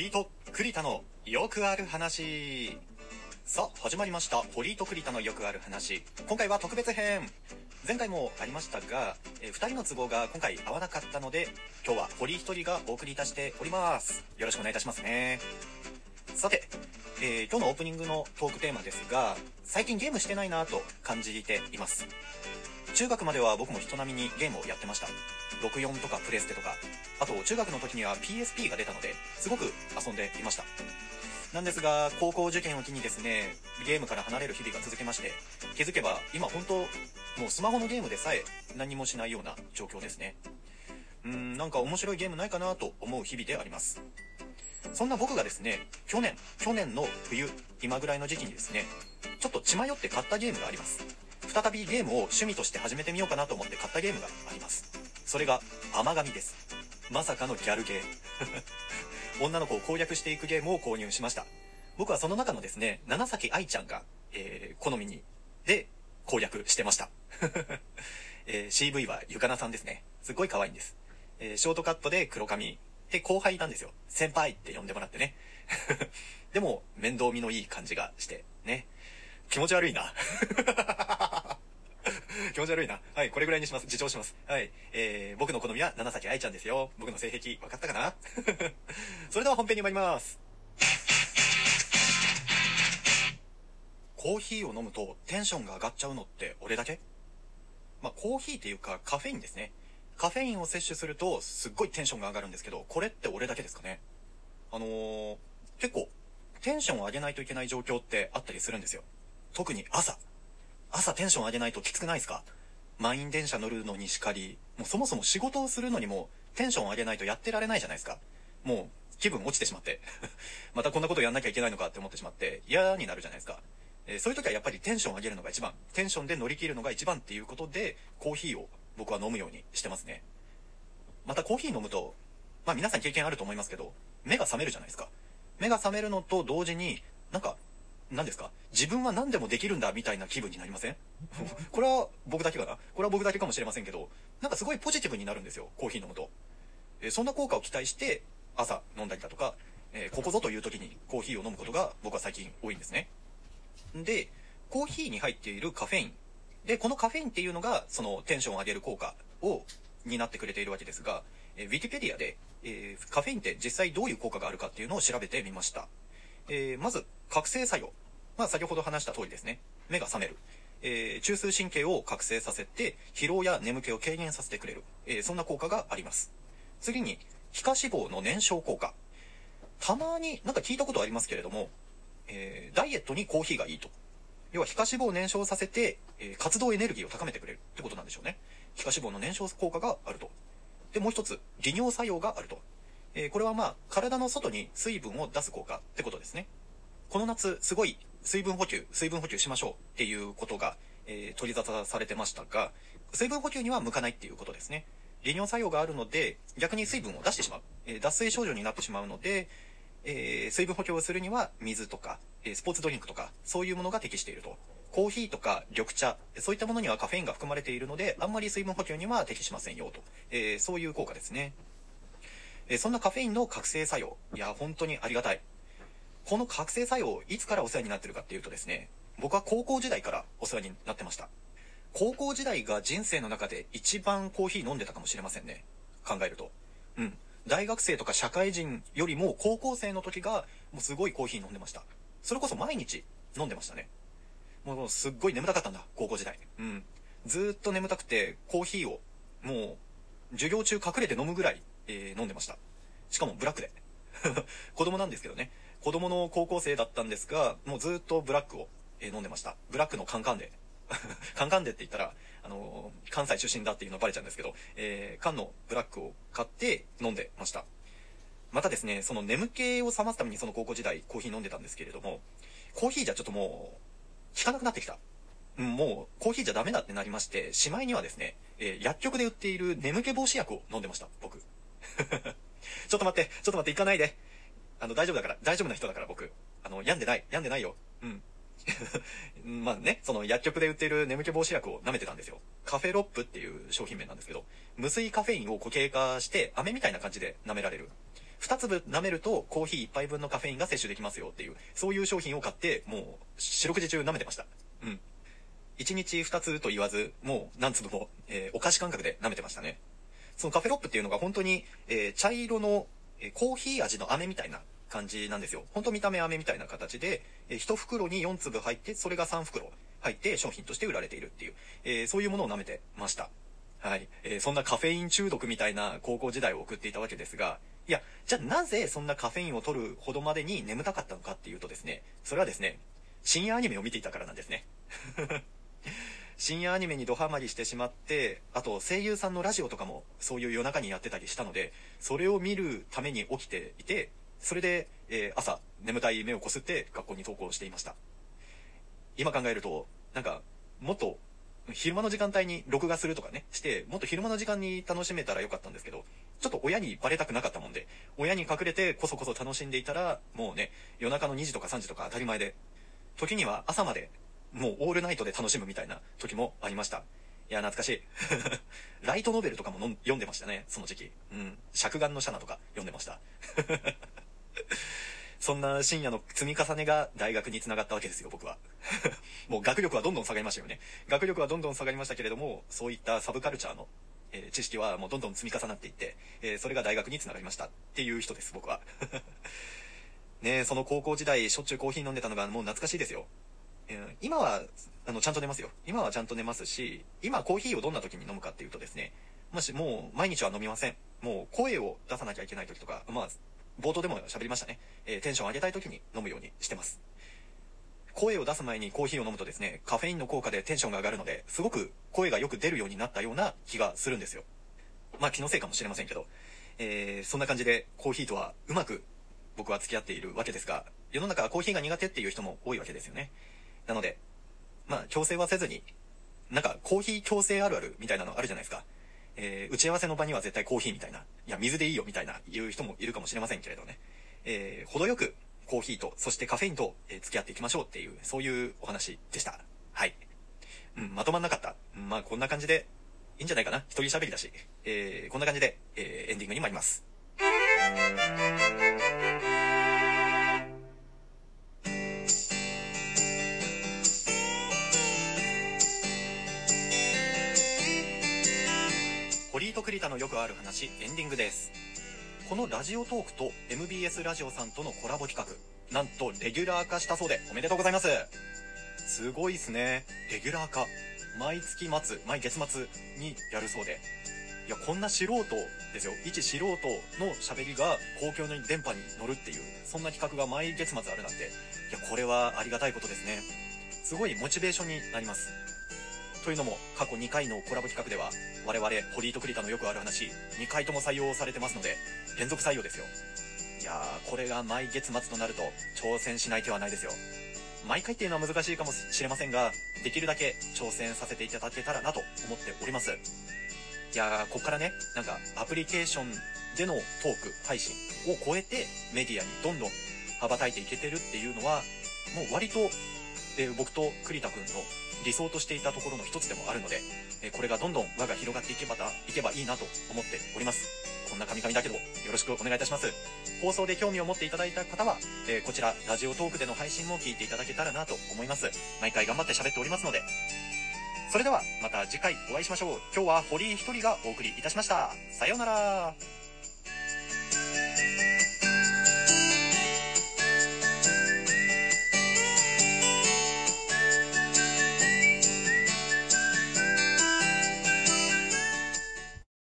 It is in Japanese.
堀と栗田のよくある話。さあ、始まりました。堀と栗田のよくある話。今回は特別編。前回もありましたが、えー、二人の都合が今回合わなかったので、今日は堀一人がお送りいたしております。よろしくお願いいたしますね。さて、えー今日のオープニングのトークテーマですが、最近ゲームしてないなと感じています。中学までは僕も人並みにゲームをやってました。64とかプレステとか。あと、中学の時には PSP が出たので、すごく遊んでいました。なんですが、高校受験を機にですね、ゲームから離れる日々が続きまして、気づけば今本当、もうスマホのゲームでさえ何もしないような状況ですね。うーん、なんか面白いゲームないかなと思う日々であります。そんな僕がですね、去年、去年の冬、今ぐらいの時期にですね、ちょっと血迷って買ったゲームがあります。再びゲームを趣味として始めてみようかなと思って買ったゲームがあります。それが、甘神です。まさかのギャルゲー。女の子を攻略していくゲームを購入しました。僕はその中のですね、七崎愛ちゃんが、えー、好みに、で、攻略してました。えー CV はゆかなさんですね。すっごい可愛いんです。えーショートカットで黒髪。で、後輩なんですよ。先輩って呼んでもらってね。でも、面倒見のいい感じがして、ね。気持ち悪いな。気持ち悪いな。はい、これぐらいにします。自重します。はい。えー、僕の好みは七崎愛ちゃんですよ。僕の性癖、分かったかな？それでは本編に参ります。コーヒーを飲むとテンションが上がっちゃうのって俺だけ？まあ、コーヒーっていうかカフェインですね。カフェインを摂取するとすっごいテンションが上がるんですけど、これって俺だけですかね？あのー、結構、テンションを上げないといけない状況ってあったりするんですよ。特に朝。朝テンション上げないときつくないですか？満員電車乗るのにしかり、もうそもそも仕事をするのにもテンション上げないとやってられないじゃないですか。もう気分落ちてしまって。またこんなことやんなきゃいけないのかって思ってしまって嫌になるじゃないですか。えーそういう時はやっぱりテンション上げるのが一番。テンションで乗り切るのが一番っていうことで、コーヒーを僕は飲むようにしてますね。またコーヒー飲むと、まあ皆さん経験あると思いますけど、目が覚めるじゃないですか。目が覚めるのと同時に、なんか、何ですか？自分は何でもできるんだみたいな気分になりません？これは僕だけかな？これは僕だけかもしれませんけど、なんかすごいポジティブになるんですよ、コーヒー飲むと。えそんな効果を期待して、朝飲んだりだとか、えーここぞという時にコーヒーを飲むことが僕は最近多いんですね。で、コーヒーに入っているカフェイン。で、このカフェインっていうのが、そのテンションを上げる効果を、になってくれているわけですが、え、ウィキペディアで、えーカフェインって実際どういう効果があるかっていうのを調べてみました。えーまず、覚醒作用。まあ、先ほど話した通りですね。目が覚める。えー中枢神経を覚醒させて、疲労や眠気を軽減させてくれる。えーそんな効果があります。次に、皮下脂肪の燃焼効果。たまになんか聞いたことありますけれども、えーダイエットにコーヒーがいいと。要は皮下脂肪を燃焼させて、え活動エネルギーを高めてくれるってことなんでしょうね。皮下脂肪の燃焼効果があると。で、もう一つ、利尿作用があると。えーこれはまあ、体の外に水分を出す効果ってことですね。この夏、すごい水分補給、水分補給しましょうっていうことが、えー取り沙汰されてましたが、水分補給には向かないっていうことですね。利尿作用があるので、逆に水分を出してしまう。えー脱水症状になってしまうので、えー水分補給をするには水とか、えースポーツドリンクとか、そういうものが適していると。コーヒーとか緑茶、そういったものにはカフェインが含まれているので、あんまり水分補給には適しませんよと。えーそういう効果ですね。えそんなカフェインの覚醒作用。いや、本当にありがたい。この覚醒作用、いつからお世話になってるかっていうとですね、僕は高校時代からお世話になってました。高校時代が人生の中で一番コーヒー飲んでたかもしれませんね。考えると。うん。大学生とか社会人よりも高校生の時が、もうすごいコーヒー飲んでました。それこそ毎日飲んでましたね。もうすっごい眠たかったんだ、高校時代。うん。ずーっと眠たくて、コーヒーを、もう、授業中隠れて飲むぐらい、えー飲んでました。しかもブラックで。子供なんですけどね。子供の高校生だったんですが、もうずっとブラックを、えー飲んでました。ブラックのカンカンで。カンカンでって言ったら、あのー関西出身だっていうのバレちゃうんですけど、えー缶のブラックを買って飲んでました。またですね、その眠気を覚ますためにその高校時代コーヒー飲んでたんですけれども、コーヒーじゃちょっともう、効かなくなってきた。もう、コーヒーじゃダメだってなりまして、しまいにはですね、えー薬局で売っている眠気防止薬を飲んでました、僕。ちょっと待って、ちょっと待って、行かないで。あの、大丈夫だから、大丈夫な人だから僕。あの、病んでない、病んでないよ。うん。まあね、その薬局で売ってる眠気防止薬を舐めてたんですよ。カフェロップっていう商品名なんですけど、無水カフェインを固形化して、飴みたいな感じで舐められる。2粒舐めるとコーヒー1杯分のカフェインが摂取できますよっていう、そういう商品を買って、もう、四六時中舐めてました。うん。1日2つと言わず、もう何粒も、えー、お菓子感覚で舐めてましたね。そのカフェロップっていうのが本当に、えー、茶色の、えー、コーヒー味の飴みたいな感じなんですよ。ほんと見た目飴みたいな形で、えー、1袋に4粒入って、それが3袋入って商品として売られているっていう、えー、そういうものを舐めてました。はい。えー、そんなカフェイン中毒みたいな高校時代を送っていたわけですが、いや、じゃあなぜそんなカフェインを取るほどまでに眠たかったのかっていうとですね、それはですね、深夜アニメを見ていたからなんですね。深夜アニメにドハマりしてしまって、あと声優さんのラジオとかもそういう夜中にやってたりしたので、それを見るために起きていて、それで、えー、朝、眠たい目をこすって学校に登校していました。今考えると、なんか、もっと昼間の時間帯に録画するとかね、して、もっと昼間の時間に楽しめたらよかったんですけど、ちょっと親にバレたくなかったもんで、親に隠れてこそこそ楽しんでいたら、もうね、夜中の2時とか3時とか当たり前で、時には朝まで、もうオールナイトで楽しむみたいな時もありました。いや、懐かしい。ライトノベルとかも読んでましたね、その時期。うん。尺眼のシャナとか読んでました。そんな深夜の積み重ねが大学につながったわけですよ、僕は。もう学力はどんどん下がりましたよね。学力はどんどん下がりましたけれども、そういったサブカルチャーの、えー、知識はもうどんどん積み重なっていって、えー、それが大学につながりましたっていう人です、僕は。ねその高校時代、しょっちゅうコーヒー飲んでたのがもう懐かしいですよ。え、今は、あの、ちゃんと寝ますよ。今はちゃんと寝ますし、今コーヒーをどんな時に飲むかっていうとですね、もしもう毎日は飲みません。もう声を出さなきゃいけない時とか、まあ、冒頭でも喋りましたね。えー、テンション上げたい時に飲むようにしてます。声を出す前にコーヒーを飲むとですね、カフェインの効果でテンションが上がるので、すごく声がよく出るようになったような気がするんですよ。まあ気のせいかもしれませんけど、えー、そんな感じでコーヒーとはうまく僕は付き合っているわけですが、世の中はコーヒーが苦手っていう人も多いわけですよね。なので、まあ強制はせずに、なんかコーヒー強制あるあるみたいなのあるじゃないですか。えー、打ち合わせの場には絶対コーヒーみたいな、いや、水でいいよみたいな言う人もいるかもしれませんけれどね。えー、程よくコーヒーと、そしてカフェインと、えー、付き合っていきましょうっていう、そういうお話でした。はい。うん、まとまんなかった。まあ、こんな感じで、いいんじゃないかな。一人喋りだし。えー、こんな感じで、え、よくある話、エンディングです。このラジオトークと MBS ラジオさんとのコラボ企画、なんとレギュラー化したそうでおめでとうございます。すごいっすね。レギュラー化。毎月末、毎月末にやるそうで。いや、こんな素人ですよ。一素人の喋りが公共の電波に乗るっていう、そんな企画が毎月末あるなんて、いや、これはありがたいことですね。すごいモチベーションになります。というのも、過去2回のコラボ企画では、我々、堀井と栗田のよくある話、2回とも採用されてますので、連続採用ですよ。いやー、これが毎月末となると、挑戦しない手はないですよ。毎回っていうのは難しいかもしれませんが、できるだけ挑戦させていただけたらなと思っております。いやー、こっからね、なんか、アプリケーションでのトーク、配信を超えて、メディアにどんどん羽ばたいていけてるっていうのは、もう割と、え、僕と栗田くんの理想としていたところの一つでもあるので、えこれがどんどん輪が広がっていけば、いけばいいなと思っております。こんな神々だけど、よろしくお願いいたします。放送で興味を持っていただいた方は、えこちら、ラジオトークでの配信も聞いていただけたらなと思います。毎回頑張って喋っておりますので。それでは、また次回お会いしましょう。今日は堀井一人がお送りいたしました。さようなら。